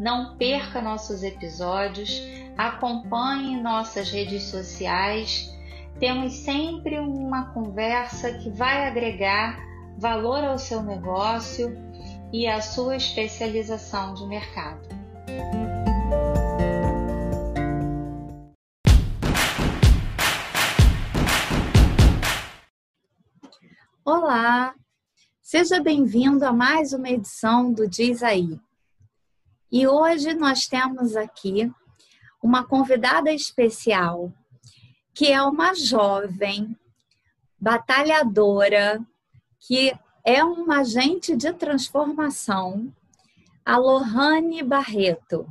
Não perca nossos episódios, acompanhe nossas redes sociais. Temos sempre uma conversa que vai agregar valor ao seu negócio e à sua especialização de mercado. Olá, seja bem-vindo a mais uma edição do Diz Aí. E hoje nós temos aqui uma convidada especial, que é uma jovem batalhadora, que é uma agente de transformação, a Lohane Barreto.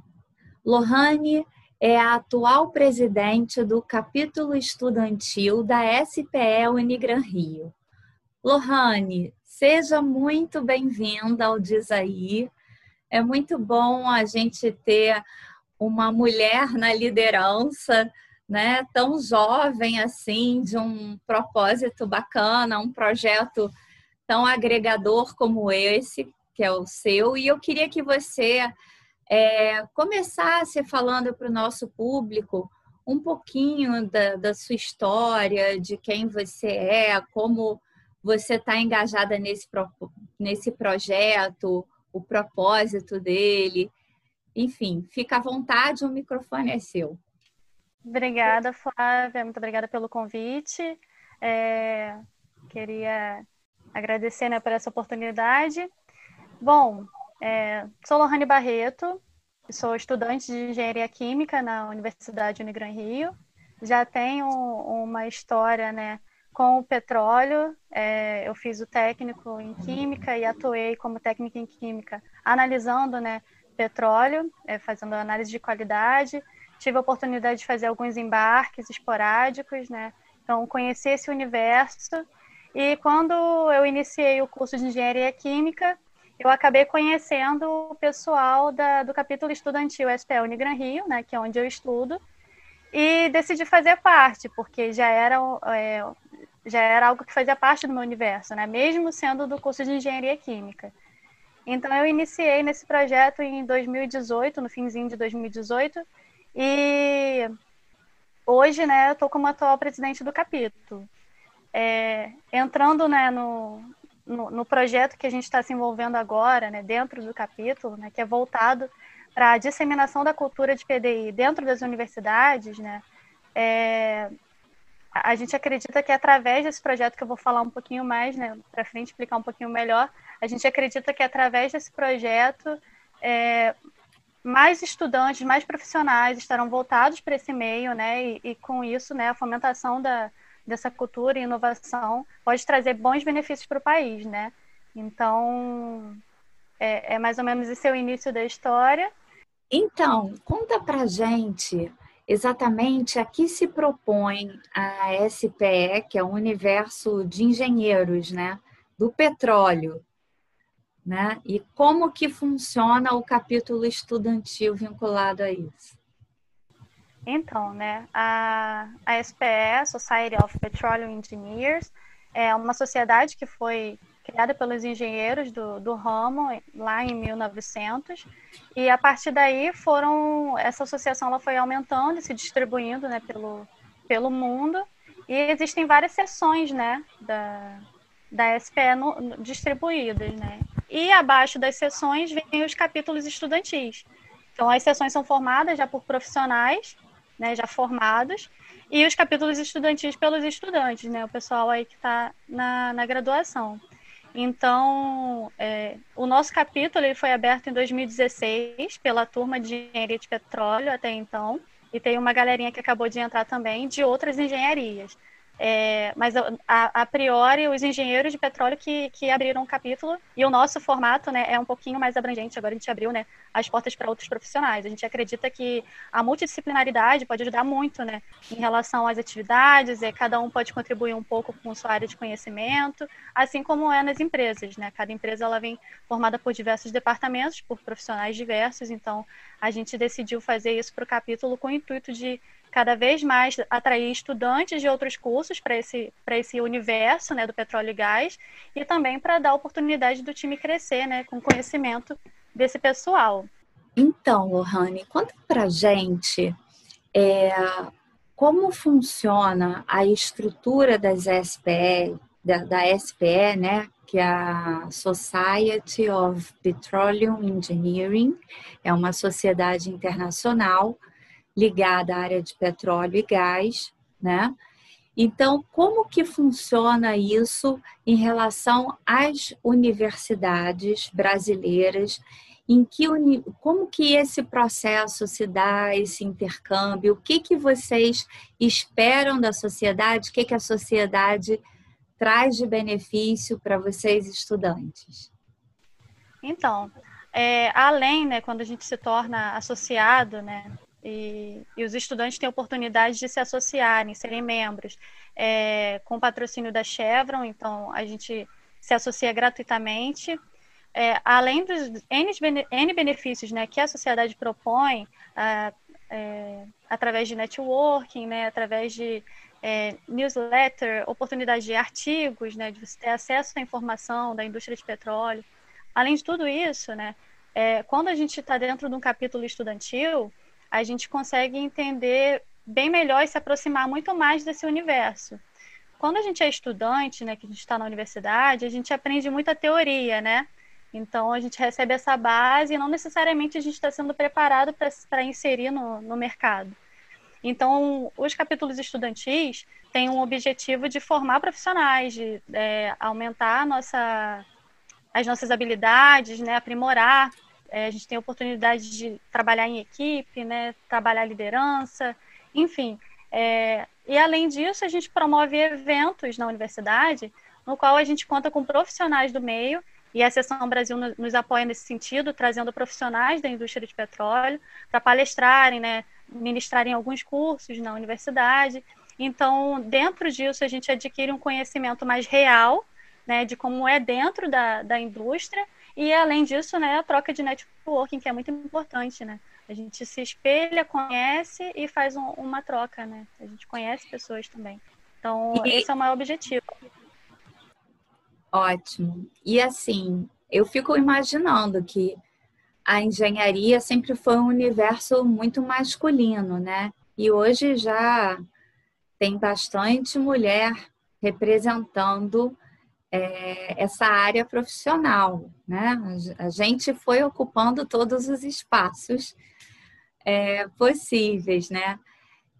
Lohane é a atual presidente do capítulo estudantil da SPE Unigran Rio. Lohane, seja muito bem-vinda ao Diz Aí. É muito bom a gente ter uma mulher na liderança, né, tão jovem assim, de um propósito bacana, um projeto tão agregador como esse, que é o seu. E eu queria que você é, começasse falando para o nosso público um pouquinho da, da sua história, de quem você é, como você está engajada nesse, nesse projeto, o propósito dele. Enfim, fica à vontade, o microfone é seu. Obrigada, Flávia, muito obrigada pelo convite. É, queria agradecer né, por essa oportunidade. Bom, é, sou Lohane Barreto, sou estudante de Engenharia Química na Universidade Unigran Rio. Já tenho uma história né, com o petróleo. É, eu fiz o técnico em química e atuei como técnica em química, analisando né, petróleo, é, fazendo análise de qualidade. Tive a oportunidade de fazer alguns embarques esporádicos, né? Então, conheci esse universo. E quando eu iniciei o curso de engenharia química, eu acabei conhecendo o pessoal da, do capítulo estudantil SPL Unigran Rio, né, que é onde eu estudo, e decidi fazer parte, porque já era é, já era algo que fazia parte do meu universo, né? Mesmo sendo do curso de engenharia química. Então eu iniciei nesse projeto em 2018, no finzinho de 2018, e hoje, né, eu estou como atual presidente do capítulo. É, entrando, né, no, no, no, projeto que a gente está se envolvendo agora, né, dentro do capítulo, né, que é voltado para a disseminação da cultura de PDI dentro das universidades, né, é, a gente acredita que através desse projeto que eu vou falar um pouquinho mais, né, para frente explicar um pouquinho melhor, a gente acredita que através desse projeto é, mais estudantes, mais profissionais estarão voltados para esse meio, né, e, e, com isso, né, a fomentação da, dessa cultura e inovação pode trazer bons benefícios para o país, né. Então, é, é mais ou menos esse é o início da história. Então, conta para gente exatamente a que se propõe a SPE, que é o universo de engenheiros, né, do petróleo, né? E como que funciona o capítulo estudantil vinculado a isso? Então, né, a, a SPE, Society of Petroleum Engineers, é uma sociedade que foi criada pelos engenheiros do, do ramo lá em 1900 e a partir daí foram essa associação ela foi aumentando e se distribuindo né pelo pelo mundo. E existem várias seções né da da SPE no, distribuídas né. E abaixo das seções vem os capítulos estudantis. Então as seções são formadas já por profissionais né já formados e os capítulos estudantis pelos estudantes né o pessoal aí que está na, na graduação então, é, o nosso capítulo ele foi aberto em 2016 pela turma de engenharia de petróleo até então, e tem uma galerinha que acabou de entrar também de outras engenharias. É, mas a, a, priori, os engenheiros de petróleo que, que abriram um capítulo, e o nosso formato né, é um pouquinho mais abrangente, agora a gente abriu né, as portas para outros profissionais. A gente acredita que a multidisciplinaridade pode ajudar muito né, em relação às atividades, é, cada um pode contribuir um pouco com sua área de conhecimento, assim como é nas empresas. Né? Cada empresa ela vem formada por diversos departamentos, por profissionais diversos, então a gente decidiu fazer isso para o capítulo com o intuito de cada vez mais atrair estudantes de outros cursos para esse, esse universo né, do petróleo e gás e também para dar oportunidade do time crescer né, com conhecimento desse pessoal. Então, Lohane, conta para gente é, como funciona a estrutura das SPE, da, da SPE, né, que é a Society of Petroleum Engineering, é uma sociedade internacional ligada à área de petróleo e gás, né? Então, como que funciona isso em relação às universidades brasileiras? Em que como que esse processo se dá, esse intercâmbio? O que que vocês esperam da sociedade? O que que a sociedade traz de benefício para vocês estudantes? Então, é, além, né, quando a gente se torna associado, né, e, e, os estudantes têm a oportunidade de se associarem, serem membros, é, com patrocínio da Chevron, então a gente se associa gratuitamente. É, além dos N, benefícios né, que a sociedade propõe, é, através de networking, né, através de é, newsletter, oportunidade de artigos, né, de você ter acesso à informação da indústria de petróleo. Além de tudo isso, né, é, quando a gente está dentro de um capítulo estudantil, a gente consegue entender bem melhor e se aproximar muito mais desse universo. Quando a gente é estudante, né, que a gente está na universidade, a gente aprende muita teoria, né? Então a gente recebe essa base e não necessariamente a gente está sendo preparado para inserir no, no mercado. Então, os capítulos estudantis têm um objetivo de formar profissionais, de é, aumentar nossa, as nossas habilidades, né, aprimorar é, a gente tem a oportunidade de trabalhar em equipe, né, trabalhar liderança, enfim. É, e além disso, a gente promove eventos na universidade, no qual a gente conta com profissionais do meio, e a Seção Brasil nos apoia nesse sentido, trazendo profissionais da indústria de petróleo para palestrarem, né, ministrarem alguns cursos na universidade. Então, dentro disso, a gente adquire um conhecimento mais real né, de como é dentro da, da indústria e além disso, né, a troca de networking, que é muito importante, né? A gente se espelha, conhece e faz um, uma troca, né? A gente conhece pessoas também. Então, e... esse é o maior objetivo. Ótimo. E assim, eu fico imaginando que a engenharia sempre foi um universo muito masculino, né? E hoje já tem bastante mulher representando é, essa área profissional, né? A gente foi ocupando todos os espaços é, possíveis, né?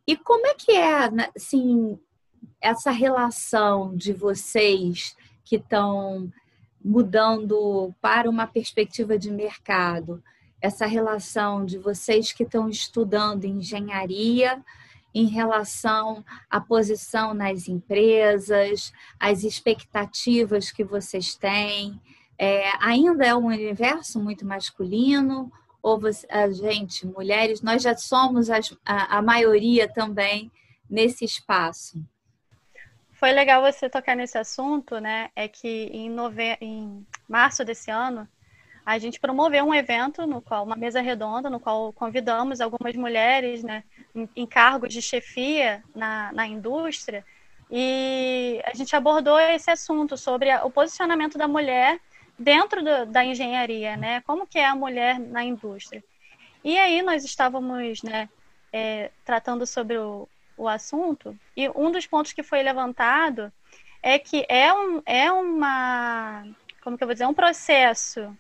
E como é que é, né, assim, essa relação de vocês que estão mudando para uma perspectiva de mercado, essa relação de vocês que estão estudando engenharia em relação à posição nas empresas, as expectativas que vocês têm? É, ainda é um universo muito masculino? Ou você, a gente, mulheres, nós já somos as, a, a maioria também nesse espaço? Foi legal você tocar nesse assunto, né? É que em, nove... em março desse ano, a gente promoveu um evento no qual uma mesa redonda no qual convidamos algumas mulheres né em, cargos de chefia na, na indústria. E a gente abordou esse assunto sobre o posicionamento da mulher dentro do, da engenharia né como que é a mulher na indústria. E aí nós estávamos né é, tratando sobre o, o assunto e um dos pontos que foi levantado é que é um é uma como que eu vou dizer um processo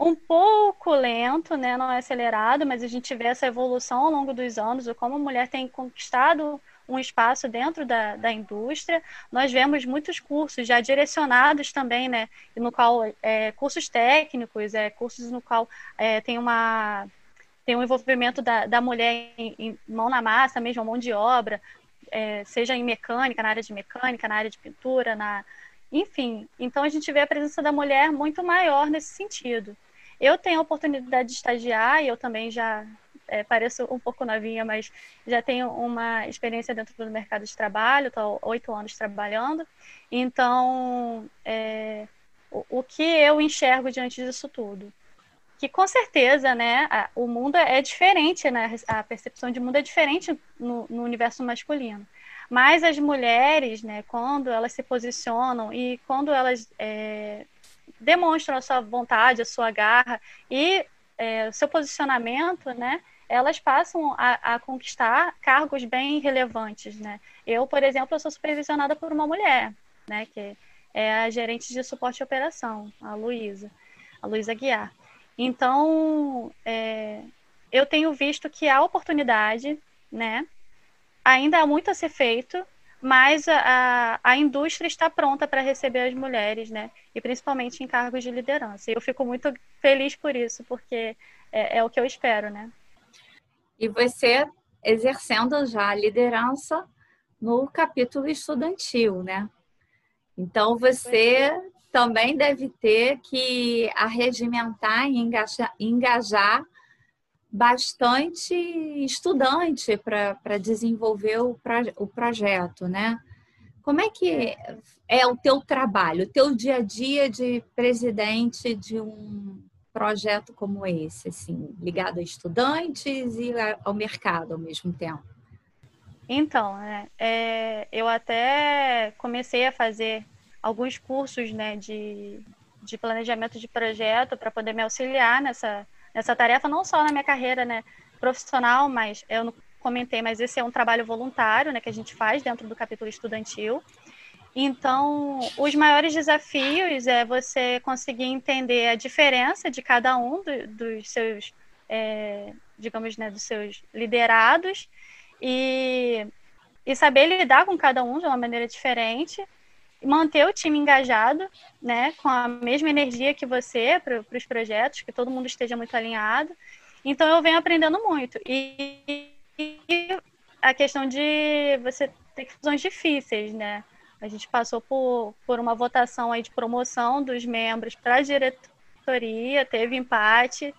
um pouco lento, né? Não é acelerado, mas a gente vê essa evolução ao longo dos anos, como a mulher tem conquistado um espaço dentro da, da indústria. Nós vemos muitos cursos já direcionados também, né? No qual é, cursos técnicos, é, cursos no qual é, tem uma tem um envolvimento da, da mulher em, em, mão na massa, mesmo mão de obra, é, seja em mecânica, na área de mecânica, na área de pintura, na, enfim. Então a gente vê a presença da mulher muito maior nesse sentido. Eu tenho a oportunidade de estagiar e eu também já é, pareço um pouco novinha, mas já tenho uma experiência dentro do mercado de trabalho, estou oito anos trabalhando. Então, é, o, o, que eu enxergo diante disso tudo? Que com certeza, né, a, o mundo é diferente, né, a percepção de mundo é diferente no, no universo masculino. Mas as mulheres, né, quando elas se posicionam e quando elas é, demonstram a sua vontade, a sua garra e é, o seu posicionamento, né, elas passam a, a, conquistar cargos bem relevantes, né? Eu, por exemplo, eu sou supervisionada por uma mulher, né, que é a gerente de suporte e operação, a Luísa, a Luísa Guiar. Então, é, eu tenho visto que há oportunidade, né? Ainda há muito a ser feito, mas a, a indústria está pronta para receber as mulheres, né? E principalmente em cargos de liderança. E eu fico muito feliz por isso, porque é, é o que eu espero, né? E você exercendo já a liderança no capítulo estudantil, né? Então você também deve ter que arregimentar e engajar, engajar bastante estudante para desenvolver o, o projeto, né? Como é que é o teu trabalho, o teu dia a dia de presidente de um projeto como esse, assim, ligado a estudantes e ao mercado ao mesmo tempo? Então, é, é, eu até comecei a fazer alguns cursos né, de, de planejamento de projeto para poder me auxiliar nessa, nessa tarefa, não só na minha carreira né, profissional, mas eu não comentei, mas esse é um trabalho voluntário né, que a gente faz dentro do capítulo estudantil. Então, os maiores desafios é você conseguir entender a diferença de cada um do, dos seus, é, digamos, né, dos seus liderados e, e saber lidar com cada um de uma maneira diferente, manter o time engajado, né, com a mesma energia que você para os projetos, que todo mundo esteja muito alinhado. Então eu venho aprendendo muito e, e a questão de você ter questões difíceis, né? A gente passou por, por uma votação aí de promoção dos membros para a diretoria, teve empate,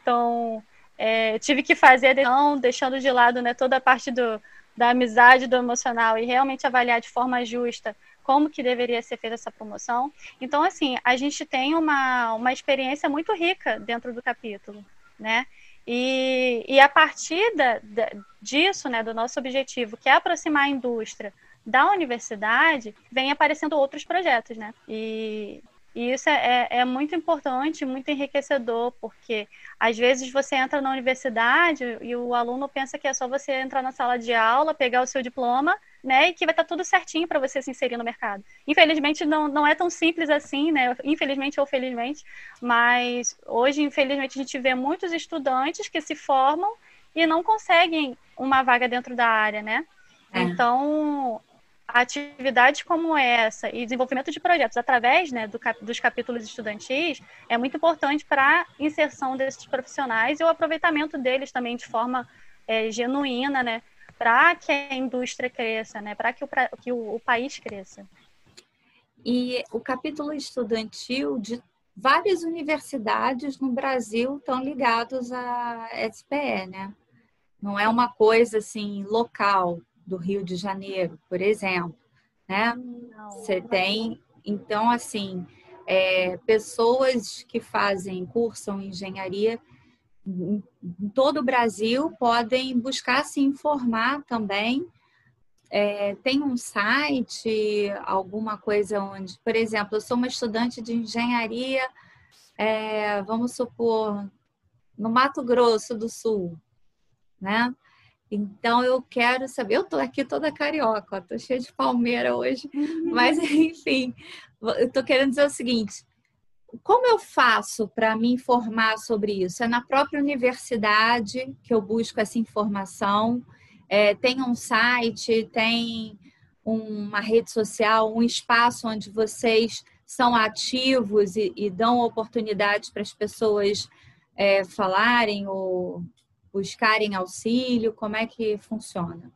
então é, tive que fazer decisão, deixando de lado né, toda a parte do, da amizade, do emocional e realmente avaliar de forma justa como que deveria ser feita essa promoção. Então, assim, a gente tem uma, uma experiência muito rica dentro do capítulo, né? E, e a partir da, da, disso, né, do nosso objetivo, que é aproximar a indústria da universidade, vem aparecendo outros projetos, né? E, e isso é, é, é, muito importante, muito enriquecedor, porque às vezes você entra na universidade e o aluno pensa que é só você entrar na sala de aula, pegar o seu diploma, né, e que vai estar tudo certinho para você se inserir no mercado. Infelizmente não, não é tão simples assim, né? Infelizmente ou felizmente, mas hoje infelizmente a gente vê muitos estudantes que se formam e não conseguem uma vaga dentro da área, né? É. Então, atividades como essa e desenvolvimento de projetos através né, do cap dos capítulos estudantis é muito importante para a inserção desses profissionais e o aproveitamento deles também de forma é, genuína, né, para que a indústria cresça, né, para que, o, que o, o país cresça. E o capítulo estudantil de várias universidades no Brasil estão ligados à SPE, né? Não é uma coisa assim local, do Rio de Janeiro, por exemplo, né? Você tem, então, assim, é, pessoas que fazem, cursam engenharia em, todo o Brasil podem buscar se informar também. É, tem um site, alguma coisa onde, por exemplo, eu sou uma estudante de engenharia, é, vamos supor, no Mato Grosso do Sul, né? Então eu quero saber, eu estou aqui toda carioca, estou cheia de palmeira hoje, uhum. mas enfim, eu estou querendo dizer o seguinte: como eu faço para me informar sobre isso? É na própria universidade que eu busco essa informação. É, tem um site, tem uma rede social, um espaço onde vocês são ativos e, e dão oportunidade para as pessoas é, falarem ou buscarem auxílio? Como é que funciona?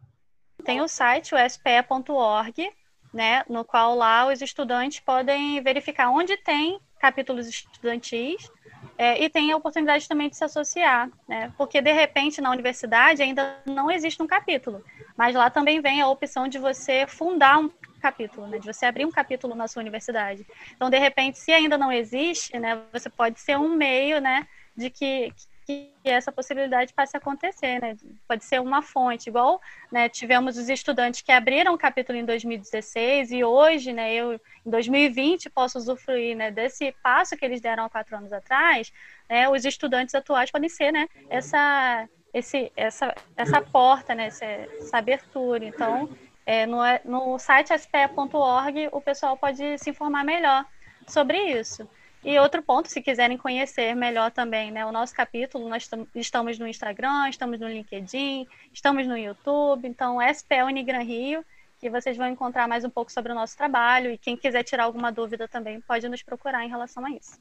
tem o site, o spe.org, né, no qual lá os estudantes podem verificar onde tem capítulos estudantis é, e tem a oportunidade também de se associar, né? Porque de repente na universidade ainda não existe um capítulo, mas lá também vem a opção de você fundar um capítulo, né? De você abrir um capítulo na sua universidade. Então, de repente, se ainda não existe, né? Você pode ser um meio, né? De que, que essa possibilidade passe a acontecer, né? Pode ser uma fonte, igual né, tivemos os estudantes que abriram o capítulo em 2016 e hoje, né, eu em 2020 posso usufruir né, desse passo que eles deram há quatro anos atrás, né, os estudantes atuais podem ser né, essa, esse, essa, essa porta, né, essa, essa abertura. Então, é, no, no site spe.org o pessoal pode se informar melhor sobre isso. E outro ponto, se quiserem conhecer melhor também, né, o nosso capítulo, nós estamos no Instagram, estamos no LinkedIn, estamos no YouTube, então SPE Unigran Rio, que vocês vão encontrar mais um pouco sobre o nosso trabalho e quem quiser tirar alguma dúvida também pode nos procurar em relação a isso.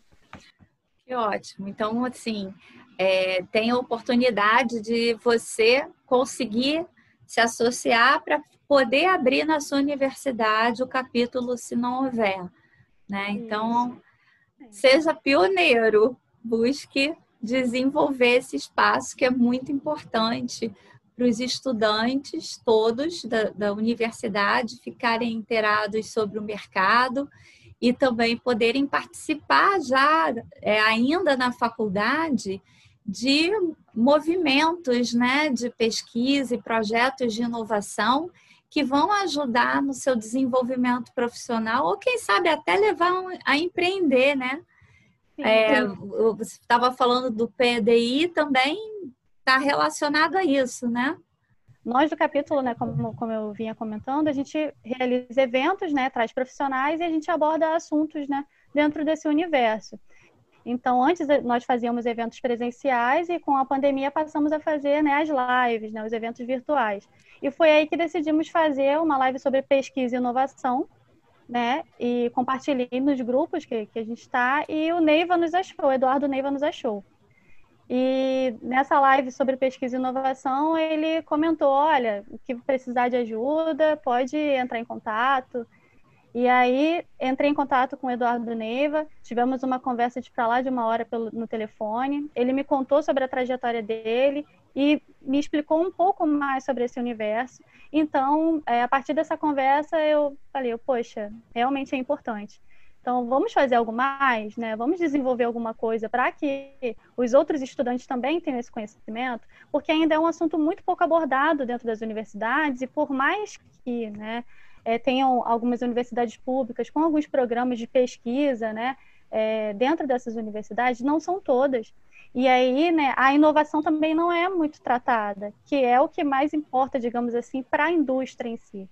Que ótimo. Então, assim, é, tem a oportunidade de você conseguir se associar para poder abrir na sua universidade o capítulo, se não houver. Né? Então, seja pioneiro, busque desenvolver esse espaço que é muito importante para os estudantes todos da, da universidade ficarem inteirados sobre o mercado e também poderem participar já é, ainda na faculdade de movimentos né, de pesquisa e projetos de inovação que vão ajudar no seu desenvolvimento profissional ou quem sabe até levar a empreender, né? É, você estava falando do PDI também está relacionado a isso, né? Nós do capítulo, né, como, como eu vinha comentando, a gente realiza eventos, né, traz profissionais e a gente aborda assuntos, né, dentro desse universo. Então, antes nós fazíamos eventos presenciais e com a pandemia passamos a fazer né, as lives, né, os eventos virtuais. E foi aí que decidimos fazer uma live sobre pesquisa e inovação, né? E compartilhei nos grupos que, que a gente está. E o Neiva nos achou, o Eduardo Neiva nos achou. E nessa live sobre pesquisa e inovação, ele comentou: olha, o que precisar de ajuda, pode entrar em contato. E aí entrei em contato com o Eduardo Neiva, tivemos uma conversa de para lá de uma hora pelo, no telefone. Ele me contou sobre a trajetória dele e me explicou um pouco mais sobre esse universo. Então, é, a partir dessa conversa, eu falei, poxa, realmente é importante. Então, vamos fazer algo mais, né? Vamos desenvolver alguma coisa para que os outros estudantes também tenham esse conhecimento, porque ainda é um assunto muito pouco abordado dentro das universidades e por mais que, né, é, tenham algumas universidades públicas com alguns programas de pesquisa, né? É, dentro dessas universidades, não são todas. E aí, né, a inovação também não é muito tratada, que é o que mais importa, digamos assim, para a indústria em si.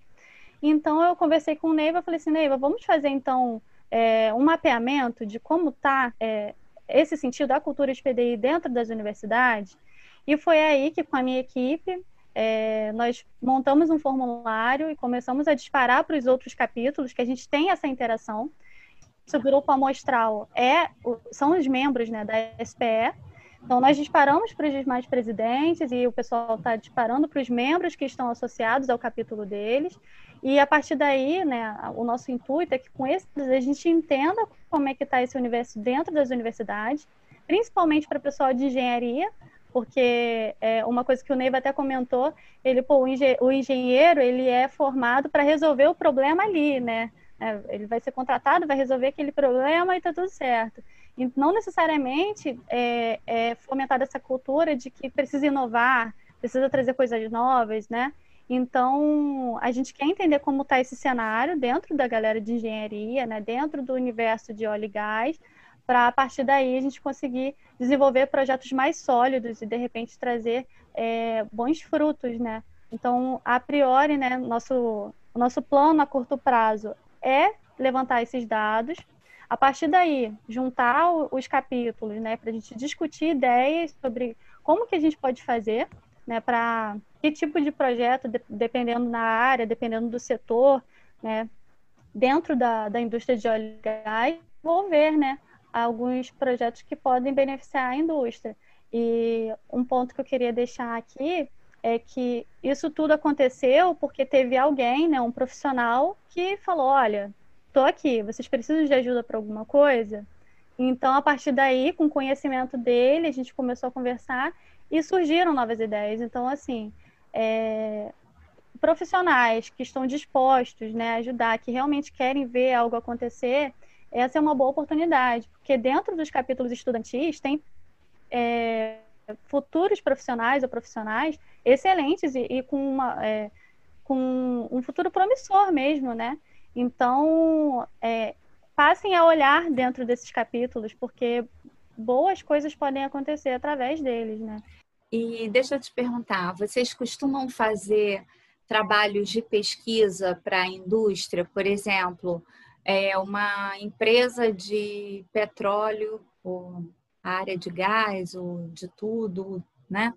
Então, eu conversei com o Neiva, falei assim, Neiva, vamos fazer, então, é, um mapeamento de como está é, esse sentido da cultura de PDI dentro das universidades? E foi aí que, com a minha equipe, é, nós montamos um formulário e começamos a disparar para os outros capítulos, que a gente tem essa interação. O grupo amostral é, são os membros né, da SPE. Então, nós disparamos para os demais presidentes e o pessoal está disparando para os membros que estão associados ao capítulo deles. E a partir daí, né, o nosso intuito é que com esses a gente entenda como é que está esse universo dentro das universidades, principalmente para o pessoal de engenharia, porque é uma coisa que o Neiva até comentou, ele, pô, o engenheiro, ele é formado para resolver o problema ali, né? É, ele vai ser contratado, vai resolver aquele problema e tá tudo certo. E não necessariamente é, é fomentada essa cultura de que precisa inovar, precisa trazer coisas novas, né? Então, a gente quer entender como está esse cenário dentro da galera de engenharia, né? dentro do universo de óleo e gás, para a partir daí a gente conseguir desenvolver projetos mais sólidos e de repente trazer é, bons frutos, né? Então, a priori, né, nosso, o nosso plano a curto prazo é levantar esses dados, a partir daí juntar os capítulos, né, para a gente discutir ideias sobre como que a gente pode fazer, né, para que tipo de projeto, dependendo da área, dependendo do setor, né, dentro da, da indústria de óleo e gás, envolver, né, alguns projetos que podem beneficiar a indústria. E um ponto que eu queria deixar aqui é que isso tudo aconteceu porque teve alguém, né, um profissional, que falou: olha, tô aqui, vocês precisam de ajuda para alguma coisa? Então, a partir daí, com o conhecimento dele, a gente começou a conversar e surgiram novas ideias. Então, assim, é, profissionais que estão dispostos né, a ajudar, que realmente querem ver algo acontecer, essa é uma boa oportunidade, porque dentro dos capítulos estudantis tem é, futuros profissionais ou profissionais excelentes e, e com, uma, é, com um futuro promissor mesmo, né? Então, é, passem a olhar dentro desses capítulos, porque boas coisas podem acontecer através deles, né? E deixa eu te perguntar, vocês costumam fazer trabalhos de pesquisa para a indústria, por exemplo, é uma empresa de petróleo ou área de gás ou de tudo, né?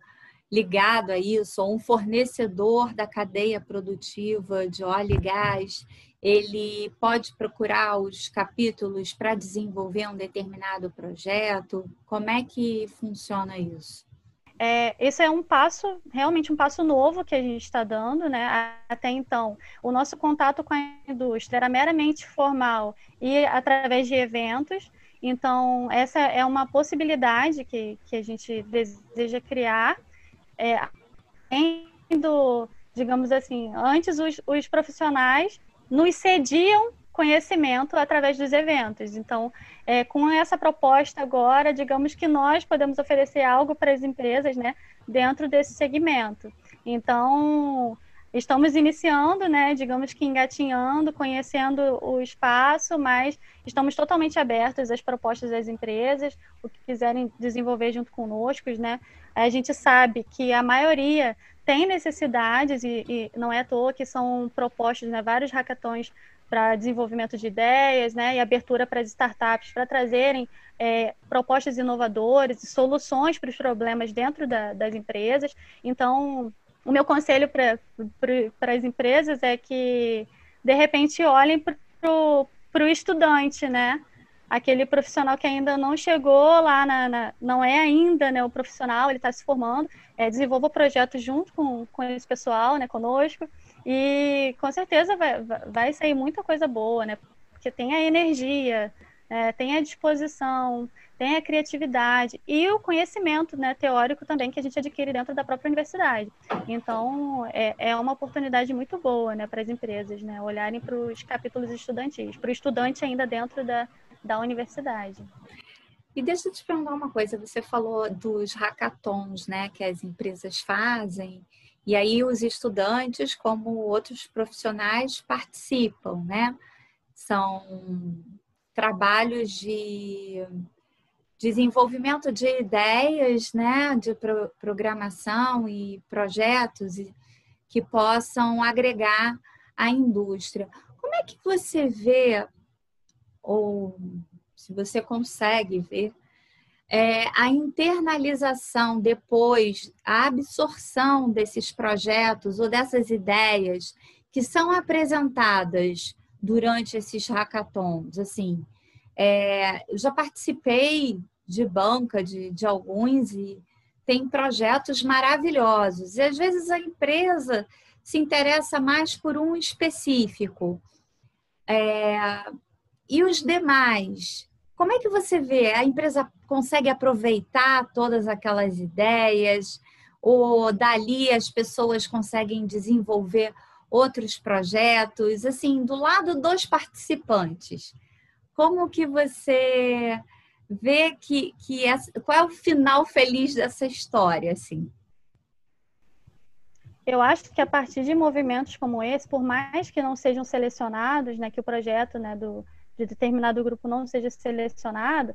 Ligado a isso, ou um fornecedor da cadeia produtiva de óleo e gás, ele pode procurar os capítulos para desenvolver um determinado projeto? Como é que funciona isso? É, esse é um passo, realmente um passo novo que a gente está dando, né? Até então, o nosso contato com a indústria era meramente formal e através de eventos. Então, essa é uma possibilidade que, que a gente deseja criar. É, do, digamos assim, antes os, os profissionais nos cediam conhecimento através dos eventos. Então, é, com essa proposta agora, digamos que nós podemos oferecer algo para as empresas, né, dentro desse segmento. Então, estamos iniciando, né, digamos que engatinhando, conhecendo o espaço, mas estamos totalmente abertos às propostas das empresas, o que quiserem desenvolver junto conosco, né. A gente sabe que a maioria tem necessidades e, e não é à toa que são propostos, né, vários hackathons para desenvolvimento de ideias, né, e abertura para as startups para trazerem é, propostas inovadoras e soluções para os problemas dentro da, das empresas. Então, o meu conselho para as empresas é que, de repente, olhem para o estudante, né? Aquele profissional que ainda não chegou lá, na, na não é ainda né, o profissional, ele está se formando, é, desenvolva o projeto junto com, com esse pessoal, né, conosco, e com certeza vai, vai sair muita coisa boa, né? Porque tem a energia, é, tem a disposição, tem a criatividade e o conhecimento né, teórico também que a gente adquire dentro da própria universidade. Então, é, é uma oportunidade muito boa né, para as empresas né, olharem para os capítulos estudantis, para o estudante ainda dentro da, da universidade. E deixa eu te perguntar uma coisa, você falou dos hackathons né, que as empresas fazem, e aí os estudantes, como outros profissionais, participam, né? São trabalhos de desenvolvimento de ideias, né, de pro programação e projetos que possam agregar à indústria. Como é que você vê, ou se você consegue ver, é, a internalização depois, a absorção desses projetos ou dessas ideias que são apresentadas durante esses hackathons. Assim, é, eu já participei de banca de, de alguns e tem projetos maravilhosos. E às vezes a empresa se interessa mais por um específico. É, e os demais como é que você vê? A empresa consegue aproveitar todas aquelas ideias? Ou dali as pessoas conseguem desenvolver outros projetos? Assim, do lado dos participantes, como que você vê que, que essa, qual é o final feliz dessa história, assim? Eu acho que a partir de movimentos como esse, por mais que não sejam selecionados, né, que o projeto né, do, de determinado grupo não seja selecionado,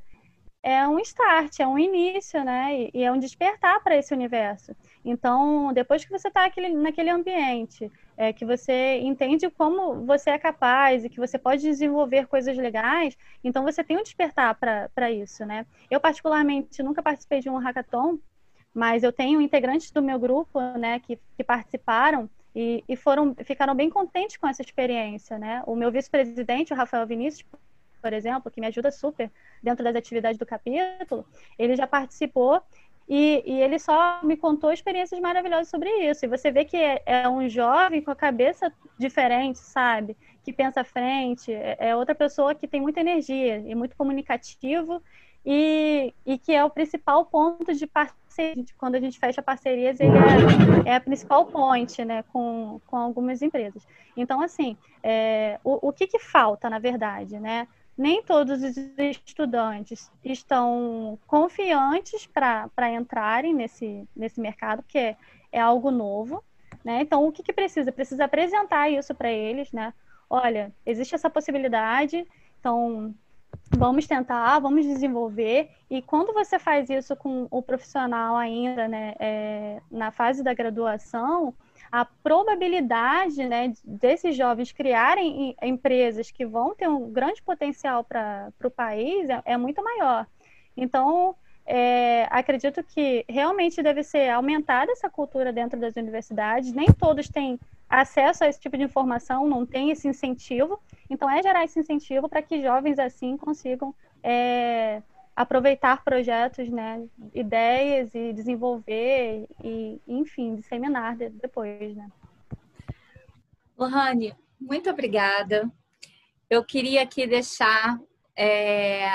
é um start, é um início, né? E, é um despertar para esse universo. Então, depois que você está naquele ambiente, é, que você entende como você é capaz e que você pode desenvolver coisas legais, então você tem um despertar para isso, né? Eu, particularmente, nunca participei de um hackathon, mas eu tenho integrantes do meu grupo, né, que, que participaram e, e foram, ficaram bem contentes com essa experiência, né? O meu vice-presidente, o Rafael Vinícius, por exemplo, que me ajuda super dentro das atividades do capítulo, ele já participou E, e, ele só me contou experiências maravilhosas sobre isso. E você vê que é, é um jovem com a cabeça diferente, sabe? Que pensa à frente, é, é outra pessoa que tem muita energia e muito comunicativo e, e que é o principal ponto de parceria. Quando a gente fecha parcerias, ele é, é a principal ponte né, com, com algumas empresas. Então, assim, é, o, o que, que falta, na verdade, né? nem todos os estudantes estão confiantes para entrarem nesse, nesse mercado, porque é, é algo novo. Né? Então, o que, que precisa? Precisa apresentar isso para eles, né? Olha, existe essa possibilidade, então vamos tentar, vamos desenvolver. E quando você faz isso com o profissional ainda, né, é, na fase da graduação, a probabilidade né, desses jovens criarem empresas que vão ter um grande potencial para o país é, é, muito maior. Então, é, acredito que realmente deve ser aumentada essa cultura dentro das universidades. Nem todos têm acesso a esse tipo de informação, não tem esse incentivo. Então, é gerar esse incentivo para que jovens assim consigam é, aproveitar projetos, né, ideias e desenvolver e, enfim, disseminar depois, né. Lohane, muito obrigada. Eu queria aqui deixar é,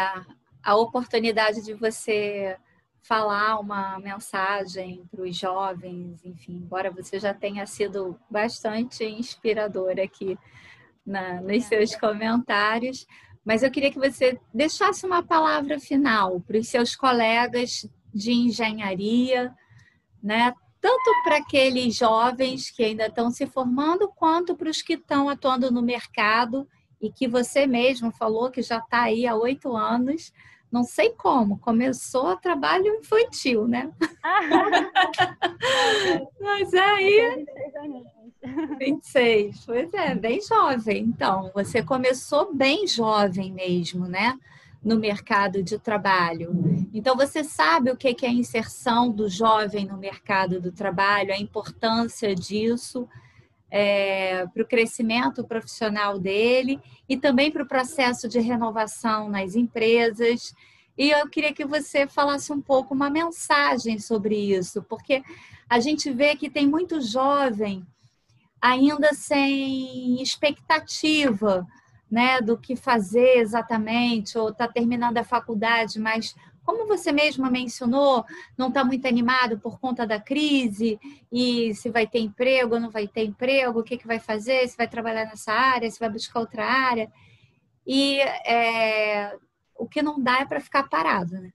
a oportunidade de você falar uma mensagem para os jovens, enfim, embora você já tenha sido bastante inspiradora aqui na, nos seus comentários, mas eu queria que você deixasse uma palavra final para os seus colegas de engenharia, né? Tanto para aqueles jovens que ainda estão se formando, quanto para os que estão atuando no mercado e que você mesmo falou que já está aí há oito anos. Não sei como, começou trabalho infantil, né? Mas aí. 26, pois é, bem jovem. Então, você começou bem jovem mesmo, né? No mercado de trabalho. Então, você sabe o que é a inserção do jovem no mercado do trabalho, a importância disso é, para o crescimento profissional dele e também para o processo de renovação nas empresas. E eu queria que você falasse um pouco uma mensagem sobre isso, porque a gente vê que tem muito jovem ainda sem expectativa né, do que fazer exatamente, ou está terminando a faculdade, mas como você mesma mencionou, não está muito animado por conta da crise e se vai ter emprego ou não vai ter emprego, o que, que vai fazer, se vai trabalhar nessa área, se vai buscar outra área. E é, o que não dá é para ficar parado, né?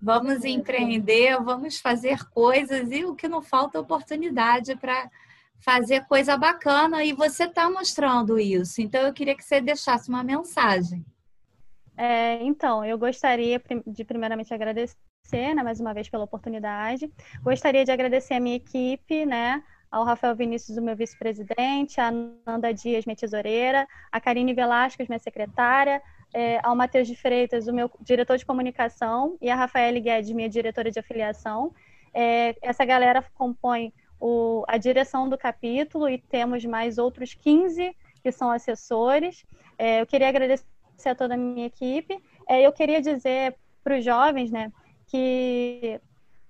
Vamos empreender, vamos fazer coisas e o que não falta é oportunidade para fazer coisa bacana e você está mostrando isso. Então, eu queria que você deixasse uma mensagem. É, então, eu gostaria de primeiramente agradecer, né, mais uma vez pela oportunidade. Gostaria de agradecer a minha equipe, né, ao Rafael Vinícius, o meu vice-presidente, a Nanda Dias, minha tesoureira, a Karine Velasquez, minha secretária, é, ao Matheus de Freitas, o meu diretor de comunicação, e a Rafaela Guedes, minha diretora de afiliação. É, essa galera compõe o, a direção do capítulo e temos mais outros 15 que são assessores. É, eu queria agradecer a toda a minha equipe. É, eu queria dizer para os jovens, né, que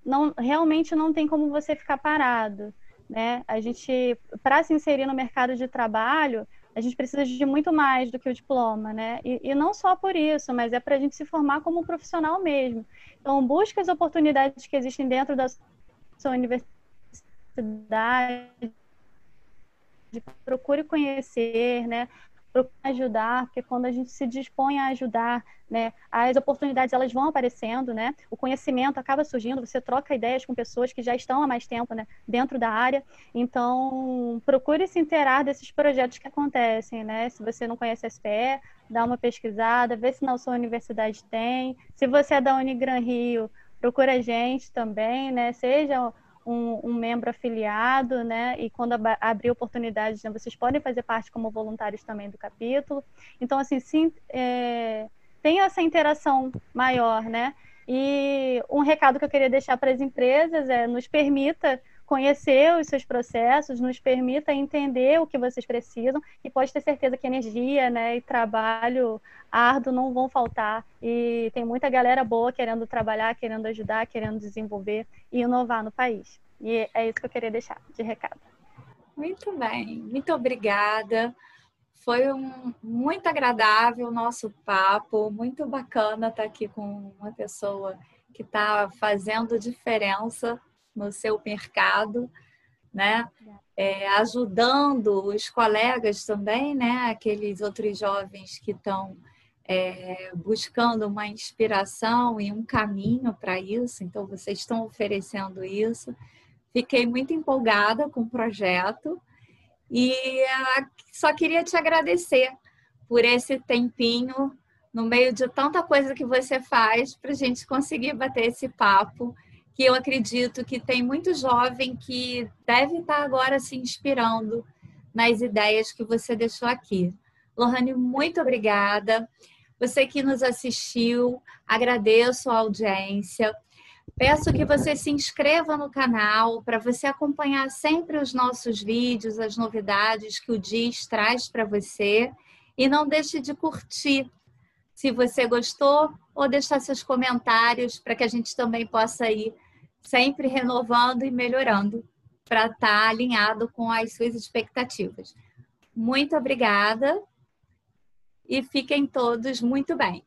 não, realmente não tem como você ficar parado, né? A gente, para se inserir no mercado de trabalho, a gente precisa de muito mais do que o diploma, né? E, e não só por isso, mas é para a gente se formar como profissional mesmo. Então, busque as oportunidades que existem dentro da sua universidade procure conhecer, né? Procure ajudar, porque quando a gente se dispõe a ajudar, né, as oportunidades elas vão aparecendo, né? O conhecimento acaba surgindo, você troca ideias com pessoas que já estão há mais tempo, né, dentro da área. Então, procure se inteirar desses projetos que acontecem, né? Se você não conhece a SPE, dá uma pesquisada, vê se na sua universidade tem. Se você é da Unigran Rio, procura a gente também, né? Seja um, um, membro afiliado, né? E quando ab abrir oportunidades, né, vocês podem fazer parte como voluntários também do capítulo. Então, assim, sim, é, tem essa interação maior, né? E um recado que eu queria deixar para as empresas é nos permita conhecer os seus processos, nos permita entender o que vocês precisam e pode ter certeza que energia né, e trabalho árduo não vão faltar. E tem muita galera boa querendo trabalhar, querendo ajudar, querendo desenvolver e inovar no país. E é isso que eu queria deixar de recado. Muito bem, muito obrigada. Foi um, muito agradável o nosso papo, muito bacana estar aqui com uma pessoa que está fazendo diferença no seu mercado, né? É, ajudando os colegas também, né? Aqueles outros jovens que estão é, buscando uma inspiração e um caminho para isso. Então, vocês estão oferecendo isso. Fiquei muito empolgada com o projeto e uh, só queria te agradecer por esse tempinho no meio de tanta coisa que você faz para a gente conseguir bater esse papo que eu acredito que tem muito jovem que deve estar agora se inspirando nas ideias que você deixou aqui. Lohane, muito obrigada. Você que nos assistiu, agradeço a audiência. Peço que você se inscreva no canal para você acompanhar sempre os nossos vídeos, as novidades que o DIS traz para você. E não deixe de curtir se você gostou ou deixar seus comentários para que a gente também possa ir sempre renovando e melhorando para estar tá alinhado com as suas expectativas. Muito obrigada e fiquem todos muito bem.